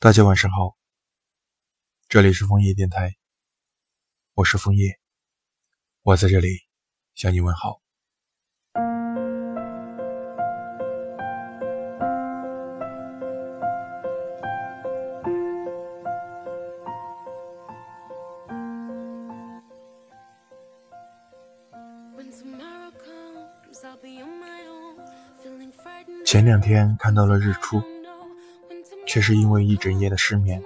大家晚上好，这里是枫叶电台，我是枫叶，我在这里向你问好。前两天看到了日出。却是因为一整夜的失眠，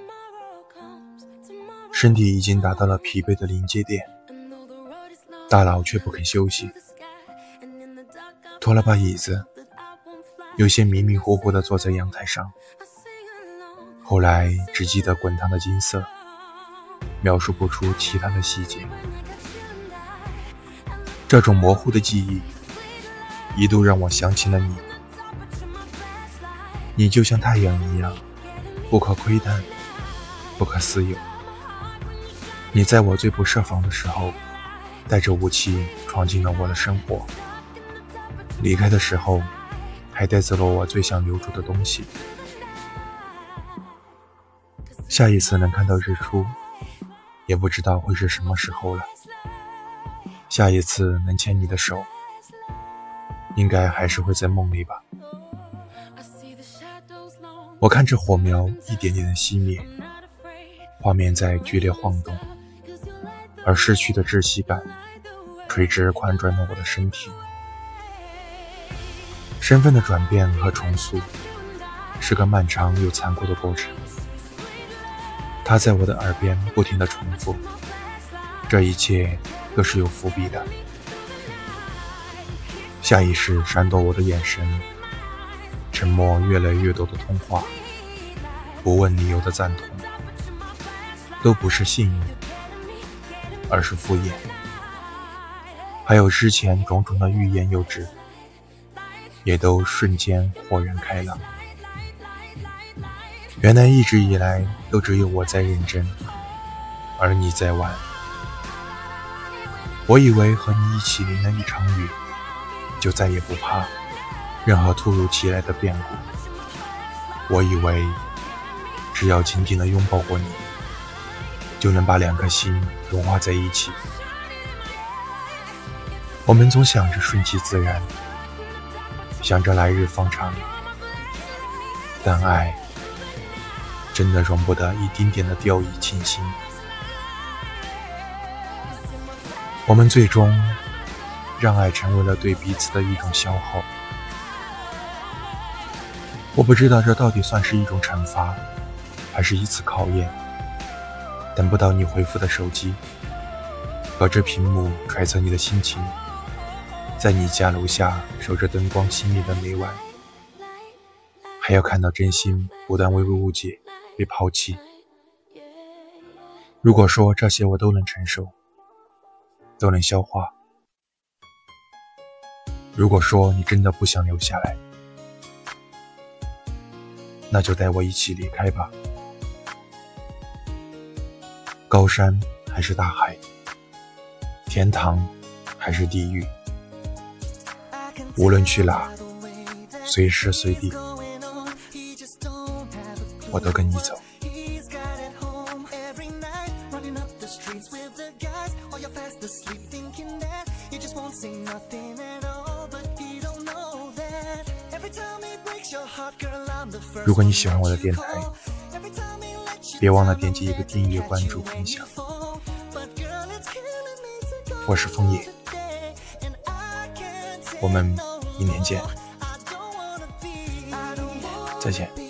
身体已经达到了疲惫的临界点，大脑却不肯休息。拖了把椅子，有些迷迷糊糊地坐在阳台上。后来只记得滚烫的金色，描述不出其他的细节。这种模糊的记忆，一度让我想起了你。你就像太阳一样。不可窥探，不可私有。你在我最不设防的时候，带着武器闯进了我的生活。离开的时候，还带走了我最想留住的东西。下一次能看到日出，也不知道会是什么时候了。下一次能牵你的手，应该还是会在梦里吧。我看着火苗一点点的熄灭，画面在剧烈晃动，而失去的窒息感垂直贯穿了我的身体。身份的转变和重塑是个漫长又残酷的过程。他在我的耳边不停地重复：“这一切都是有伏笔的。”下意识闪躲我的眼神。沉默越来越多的通话，不问理由的赞同，都不是信任，而是敷衍。还有之前种种的欲言又止，也都瞬间豁然开朗。原来一直以来都只有我在认真，而你在玩。我以为和你一起淋了一场雨，就再也不怕。任何突如其来的变故，我以为只要紧紧的拥抱过你，就能把两颗心融化在一起。我们总想着顺其自然，想着来日方长，但爱真的容不得一丁点的掉以轻心。我们最终让爱成为了对彼此的一种消耗。我不知道这到底算是一种惩罚，还是一次考验。等不到你回复的手机，隔着屏幕揣测你的心情，在你家楼下守着灯光熄灭的每晚，还要看到真心不断为误解被抛弃。如果说这些我都能承受，都能消化，如果说你真的不想留下来。那就带我一起离开吧。高山还是大海，天堂还是地狱，无论去哪，随时随地，我都跟你走。如果你喜欢我的电台，别忘了点击一个订阅、关注、分享。我是枫叶，我们明年见，再见。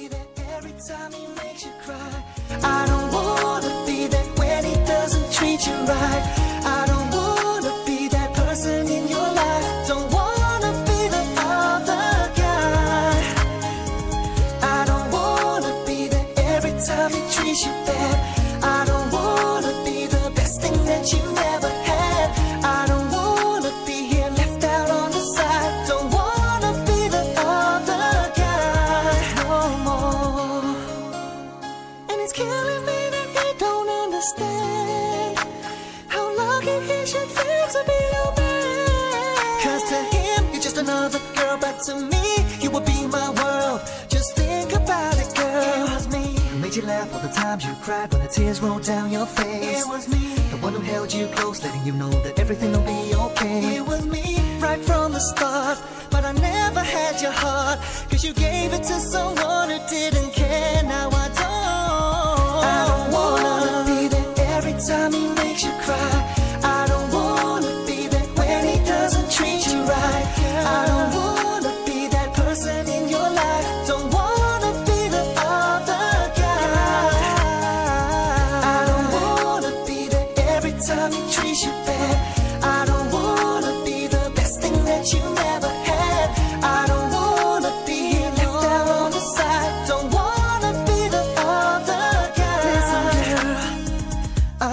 you bad. I don't wanna be the best thing that you ever had. I don't wanna be here left out on the side. Don't wanna be the other guy no more. And it's killing me that he don't understand how lucky he should feel to be your man. Cause to him, you're just another girl, but to me, you would be my. Times you cried when the tears rolled down your face. It was me, the one who held you close, letting you know that everything will be okay. It was me, right from the start. But I never had your heart, cause you gave it to someone who didn't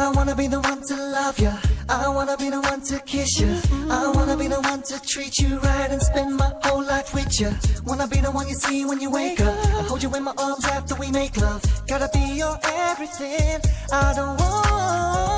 I wanna be the one to love you. I wanna be the one to kiss you. I wanna be the one to treat you right and spend my whole life with you. Wanna be the one you see when you wake up. I hold you in my arms after we make love. Gotta be your everything. I don't want.